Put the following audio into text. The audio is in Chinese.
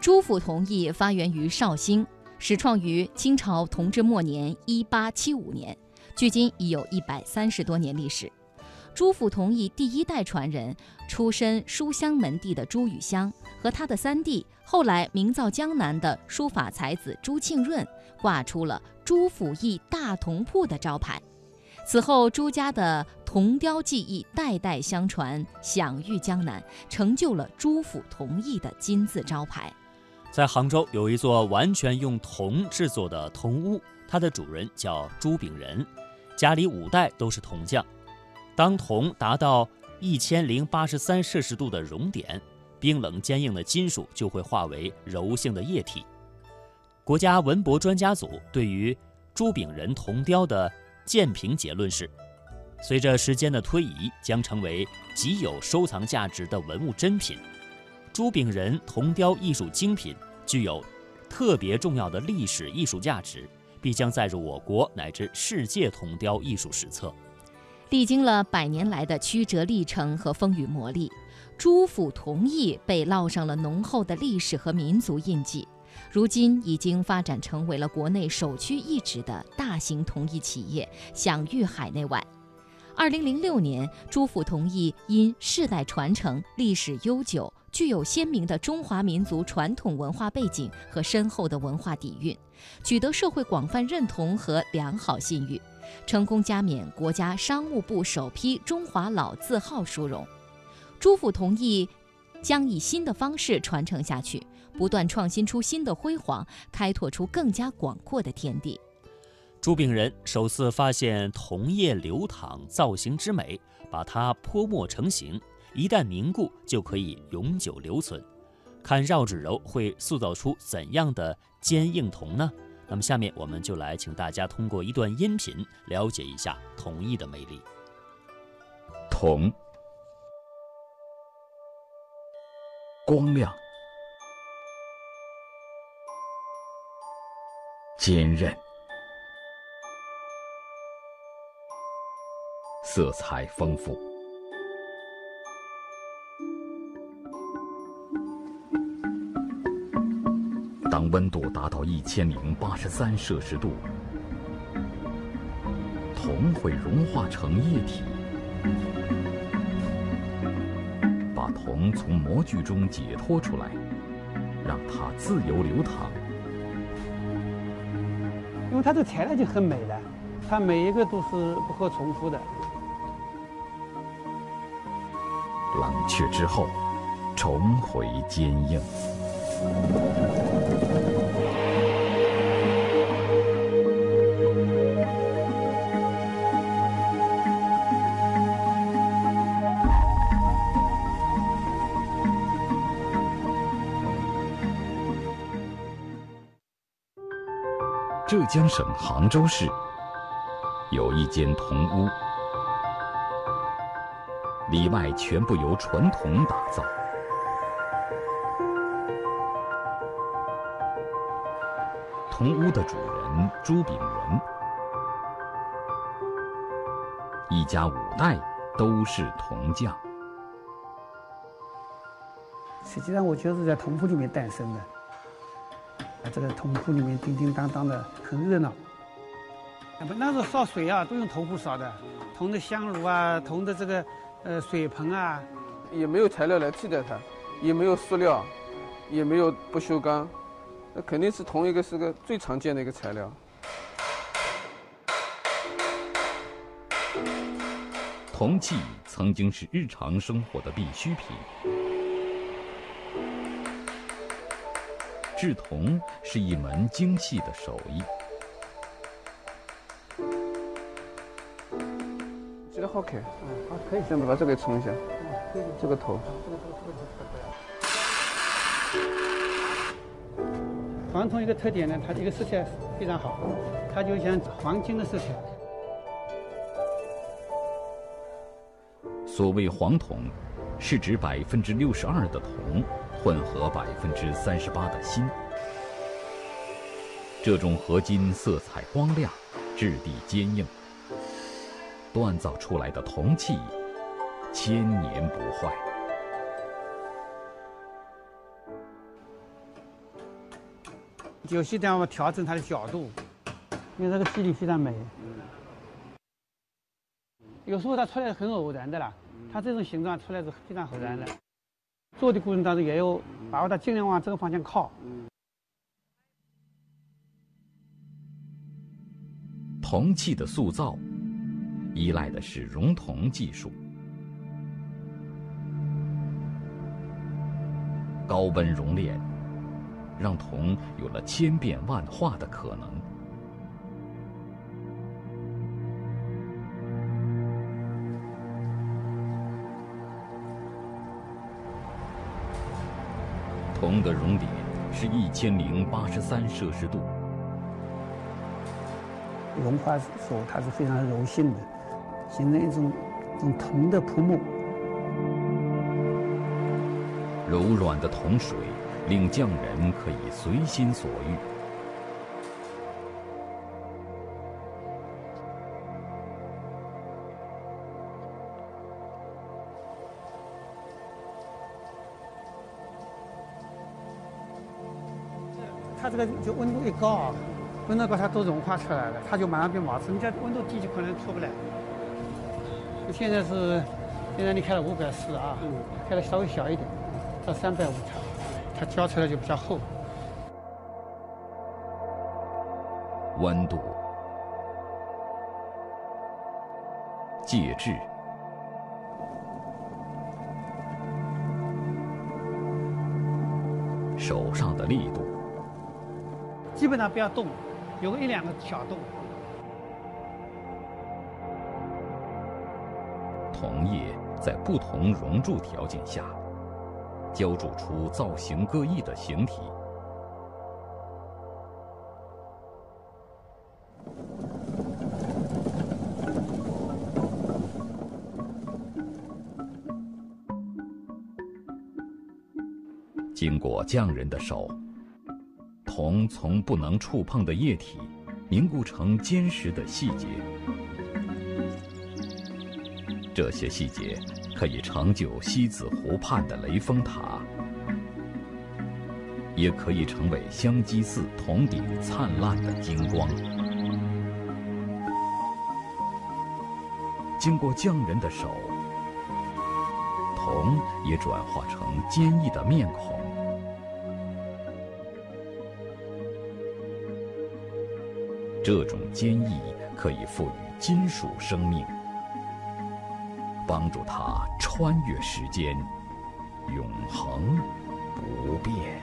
朱府铜艺发源于绍兴，始创于清朝同治末年（一八七五年），距今已有一百三十多年历史。朱府铜艺第一代传人，出身书香门第的朱雨香和他的三弟，后来名噪江南的书法才子朱庆润，挂出了“朱府艺大铜铺”的招牌。此后，朱家的铜雕技艺代代相传，享誉江南，成就了朱府铜艺的金字招牌。在杭州有一座完全用铜制作的铜屋，它的主人叫朱炳仁，家里五代都是铜匠。当铜达到一千零八十三摄氏度的熔点，冰冷坚硬的金属就会化为柔性的液体。国家文博专家组对于朱炳仁铜雕的鉴评结论是：随着时间的推移，将成为极有收藏价值的文物珍品。朱炳仁铜雕艺术精品具有特别重要的历史艺术价值，必将载入我国乃至世界铜雕艺术史册。历经了百年来的曲折历程和风雨磨砺，朱府铜艺被烙上了浓厚的历史和民族印记。如今已经发展成为了国内首屈一指的大型铜艺企业，享誉海内外。二零零六年，朱府铜艺因世代传承、历史悠久。具有鲜明的中华民族传统文化背景和深厚的文化底蕴，取得社会广泛认同和良好信誉，成功加冕国家商务部首批中华老字号殊荣。朱府同意将以新的方式传承下去，不断创新出新的辉煌，开拓出更加广阔的天地。朱炳仁首次发现铜液流淌造型之美，把它泼墨成型。一旦凝固，就可以永久留存。看绕指柔会塑造出怎样的坚硬铜呢？那么下面我们就来请大家通过一段音频了解一下铜艺的魅力。铜，光亮，坚韧，色彩丰富。当温度达到一千零八十三摄氏度，铜会融化成液体，把铜从模具中解脱出来，让它自由流淌。因为它这个材料就很美了，它每一个都是不可重复的。冷却之后，重回坚硬。浙江省杭州市有一间铜屋，里外全部由纯铜打造。铜屋的主人朱炳仁，一家五代都是铜匠。实际上，我就是在铜铺里面诞生的。啊，这个铜铺里面叮叮当当的，很热闹。不，那时候烧水啊，都用铜壶烧的，铜的香炉啊，铜的这个呃水盆啊，也没有材料来替代它，也没有塑料，也没有不锈钢，那肯定是同一个是个最常见的一个材料。铜器曾经是日常生活的必需品。制铜是一门精细的手艺。觉得好看，嗯，好，可以。先把这个冲一下，这个头。黄铜一个特点呢，它这个色彩非常好，它就像黄金的色彩。所谓黄铜，是指百分之六十二的铜。混合百分之三十八的锌，这种合金色彩光亮，质地坚硬，锻造出来的铜器千年不坏。有些地方调整它的角度，因为这个肌理非常美。有时候它出来很偶然的啦，它这种形状出来是非常偶然的。做的过程当中也有把握它尽量往这个方向靠。铜器的塑造，依赖的是熔铜技术。高温熔炼，让铜有了千变万化的可能。铜的熔点是一千零八十三摄氏度。融化时候它是非常柔性的，形成一种一种铜的铺木。柔软的铜水令匠人可以随心所欲。它这个就温度一高啊，温度高它都融化出来了，它就马上变毛刺。你这温度低就可能出不来。现在是，现在你开了五百四啊，开的稍微小一点，到三百五它，它浇出来就比较厚。温度、介质、手上的力度。基本上不要动，有个一两个小洞。铜液在不同熔铸条件下，浇铸出造型各异的形体。经过匠人的手。铜从不能触碰的液体凝固成坚实的细节，这些细节可以成就西子湖畔的雷峰塔，也可以成为香积寺铜顶灿烂的金光。经过匠人的手，铜也转化成坚毅的面孔。这种坚毅可以赋予金属生命，帮助他穿越时间，永恒不变。